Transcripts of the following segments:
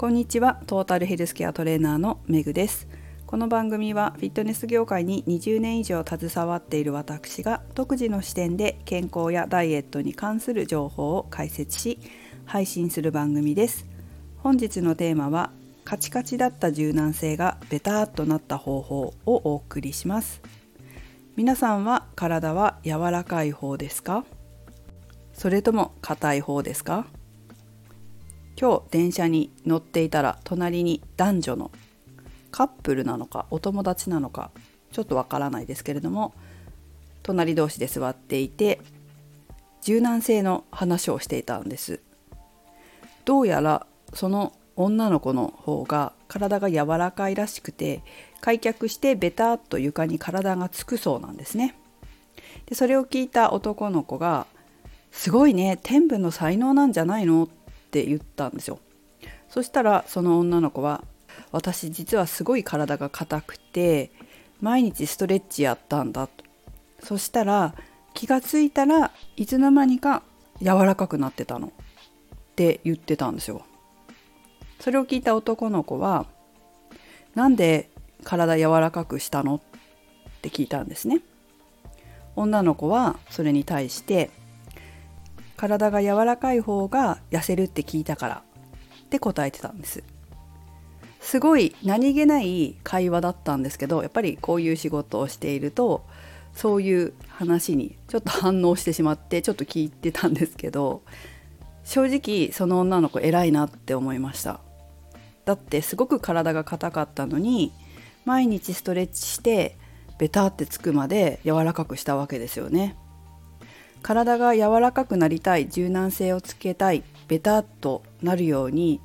こんにちは。トータルヘルスケアトレーナーのめぐです。この番組はフィットネス業界に20年以上携わっている私が独自の視点で健康やダイエットに関する情報を解説し配信する番組です。本日のテーマはカチカチだった柔軟性がベターっとなった方法をお送りします。皆さんは体は柔らかい方ですか？それとも硬い方ですか？今日電車に乗っていたら隣に男女のカップルなのかお友達なのかちょっとわからないですけれども隣同士で座っていて柔軟性の話をしていたんですどうやらその女の子の方が体が柔らかいらしくて開脚してベタっと床に体がつくそうなんですねでそれを聞いた男の子が「すごいね天賦の才能なんじゃないの?」って言ったんですよ。そしたらその女の子は私実はすごい体が硬くて毎日ストレッチやったんだと。そしたら気がついたらいつの間にか柔らかくなってたの。って言ってたんですよ。それを聞いた男の子はなんで体柔らかくしたの？って聞いたんですね。女の子はそれに対して体が柔らかい方が痩せるって聞いたから。って答えてたんです。すごい何気ない会話だったんですけどやっぱりこういう仕事をしているとそういう話にちょっと反応してしまってちょっと聞いてたんですけど正直その女の子偉いなって思いました。だってすごく体が硬かったのに毎日ストレッチしてベタってつくまで柔らかくしたわけですよね。体が柔らかくなりたい柔軟性をつけたいベタっとなるように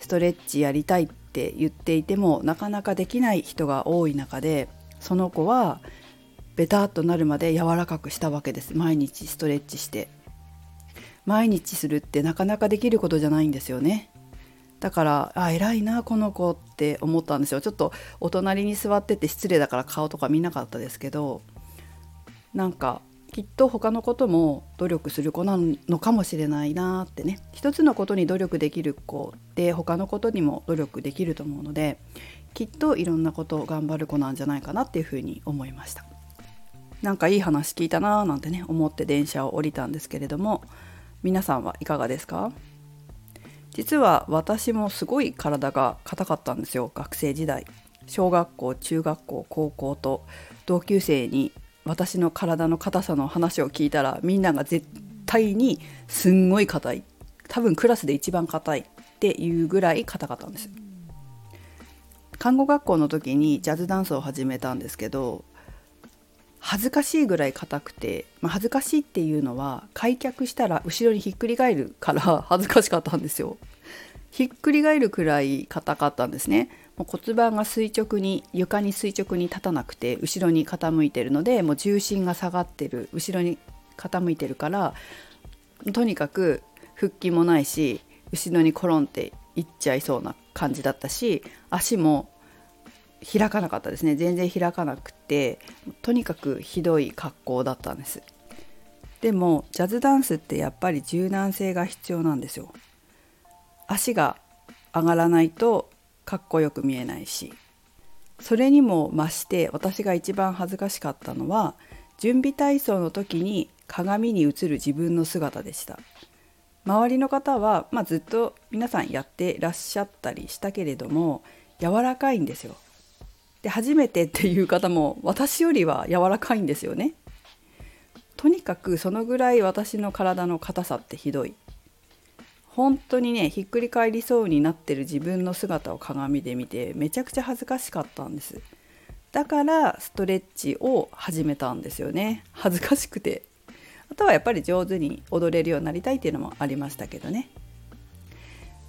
ストレッチやりたいって言っていてもなかなかできない人が多い中でその子はベタっとなるまで柔らかくしたわけです。毎日ストレッチして。毎日するってなかなかできることじゃないんですよね。だからあ偉いなこの子って思ったんですよ。ちょっとお隣に座ってて失礼だから顔とか見なかったですけどなんかきっと他のことも努力する子なのかもしれないなってね。一つのことに努力できる子って他のことにも努力できると思うのできっといろんなことを頑張る子なんじゃないかなっていうふうに思いました。なんかいい話聞いたなーなんてね思って電車を降りたんですけれども。皆さんはいかがですか？実は私もすごい体が硬かったんですよ。学生時代。小学校中学校高校と同級生に私の体の硬さの話を聞いたらみんなが絶対にすんごい硬い。多分クラスで一番硬いっていうぐらい硬かったんです。看護学校の時にジャズダンスを始めたんですけど恥ずかしいぐらい硬くて、まあ、恥ずかしいっていうのは開脚したら後ろにひっくり返るから恥ずかしかったんですよ。ひっくり返るくらい硬かったんですね。もう骨盤が垂直に床に垂直に立たなくて後ろに傾いてるのでもう重心が下がってる後ろに傾いてるからとにかく腹筋もないし後ろにコロンっていっちゃいそうな感じだったし足も開かなかったですね。全然開かなくてとにかくひどい格好だったんです。でもジャズダンスってやっぱり柔軟性が必要なんですよ。足が上がらないとかっこよく見えないし。それにも増して私が一番恥ずかしかったのは準備体操の時に鏡に映る自分の姿でした。周りの方は、まあ、ずっと皆さんやってらっしゃったりしたけれども柔らかいんですよ。で初めてっていう方も私よりは柔らかいんですよね。とにかくそのぐらい私の体の硬さってひどい。本当にねひっくり返りそうになってる自分の姿を鏡で見てめちゃくちゃ恥ずかしかったんです。だからストレッチを始めたんですよね。恥ずかしくて。あとはやっぱり上手に踊れるようになりたいっていうのもありましたけどね。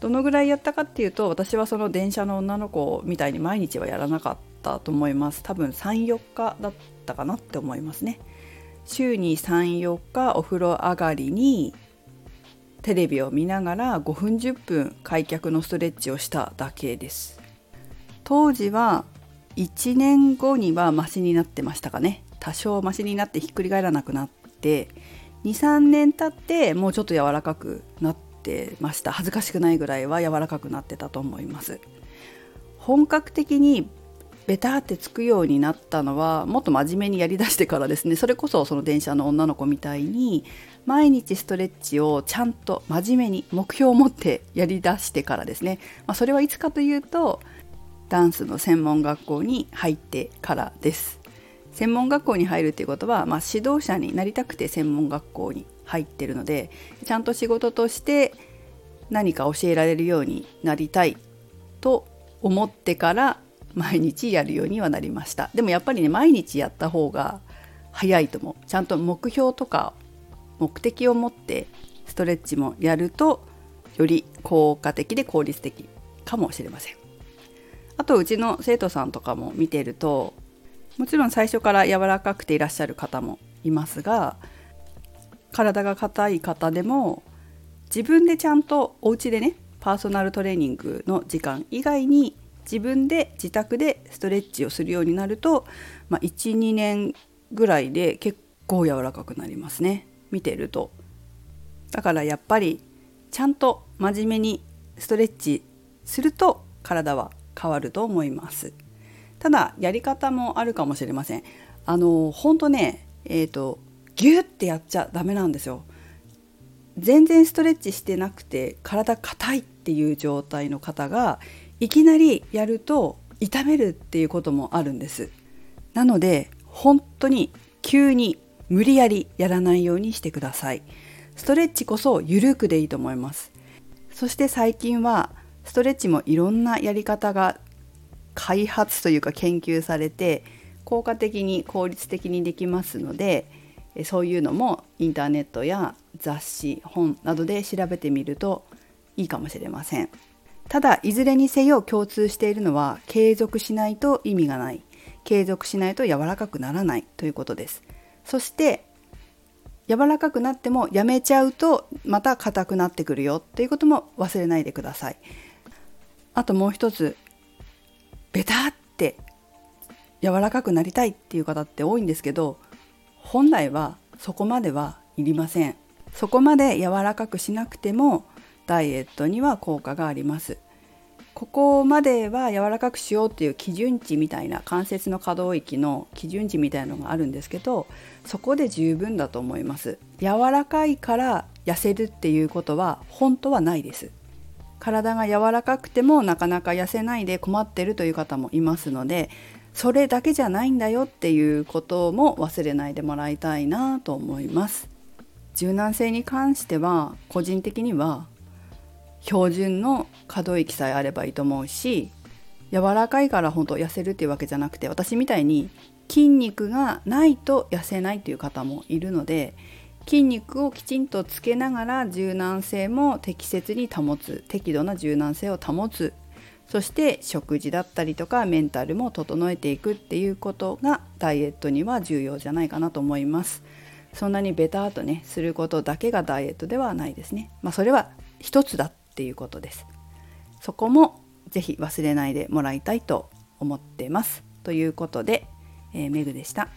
どのぐらいやったかっていうと私はその電車の女の子みたいに毎日はやらなかったと思います。多分34日だったかなって思いますね。週に34日お風呂上がりにテレビを見ながら5分10分開脚のストレッチをしただけです。当時は1年後にはマシになってましたかね。多少マシになってひっくり返らなくなって23年経ってもうちょっと柔らかくなってました。恥ずかしくないぐらいは柔らかくなってたと思います。本格的にベタってつくようになったのはもっと真面目にやりだしてからですね。それこそその電車の女の子みたいに毎日ストレッチをちゃんと真面目に目標を持ってやりだしてからですね、まあ、それはいつかというとダンスの専門学校に入ってからです。専門学校に入るっていうことは、まあ、指導者になりたくて専門学校に入ってるのでちゃんと仕事として何か教えられるようになりたいと思ってから毎日やるようにはなりました。でもやっぱりね毎日やった方が早いと思う。ちゃんと目標とか目的を持ってストレッチもやるとより効果的で効率的かもしれません。あとうちの生徒さんとかも見てるともちろん最初から柔らかくていらっしゃる方もいますが体が硬い方でも自分でちゃんとお家でねパーソナルトレーニングの時間以外に自分で自宅でストレッチをするようになると、まあ、12年ぐらいで結構柔らかくなりますね。見てると。だからやっぱりちゃんと真面目にストレッチすると体は変わると思います。ただやり方もあるかもしれません。あの本当ねえっ、ー、とギュッてやっちゃダメなんですよ。全然ストレッチしてなくて体硬い。っていう状態の方がいきなりやると痛めるっていうこともあるんです。なので本当に急に無理やりやらないようにしてください。ストレッチこそゆるくでいいと思います。そして最近はストレッチもいろんなやり方が開発というか研究されて効果的に効率的にできますのでそういうのもインターネットや雑誌本などで調べてみるといいかもしれません。ただいずれにせよ共通しているのは継続しないと意味がない。継続しないと柔らかくならない。ということです。そして柔らかくなってもやめちゃうとまた硬くなってくるよ。っていうことも忘れないでください。あともう一つベタって柔らかくなりたいっていう方って多いんですけど本来はそこまではいりません。そこまで柔らかくしなくてもダイエットには効果があります。ここまでは柔らかくしようっていう基準値みたいな関節の可動域の基準値みたいなのがあるんですけどそこで十分だと思います。柔らかいから痩せるっていうことは本当はないです。体が柔らかくてもなかなか痩せないで困ってるという方もいますのでそれだけじゃないんだよっていうことも忘れないでもらいたいなと思います。柔軟性に関しては個人的には標準の可動域さえあればいいと思うし柔らかいから本当痩せるっていうわけじゃなくて私みたいに筋肉がないと痩せないという方もいるので筋肉をきちんとつけながら柔軟性も適切に保つ適度な柔軟性を保つそして食事だったりとかメンタルも整えていくっていうことがダイエットには重要じゃないかなと思います。そんなにベターとねすることだけがダイエットではないですね。まあそれは一つだっていうことですそこもぜひ忘れないでもらいたいと思ってますということで、えー、メグでした。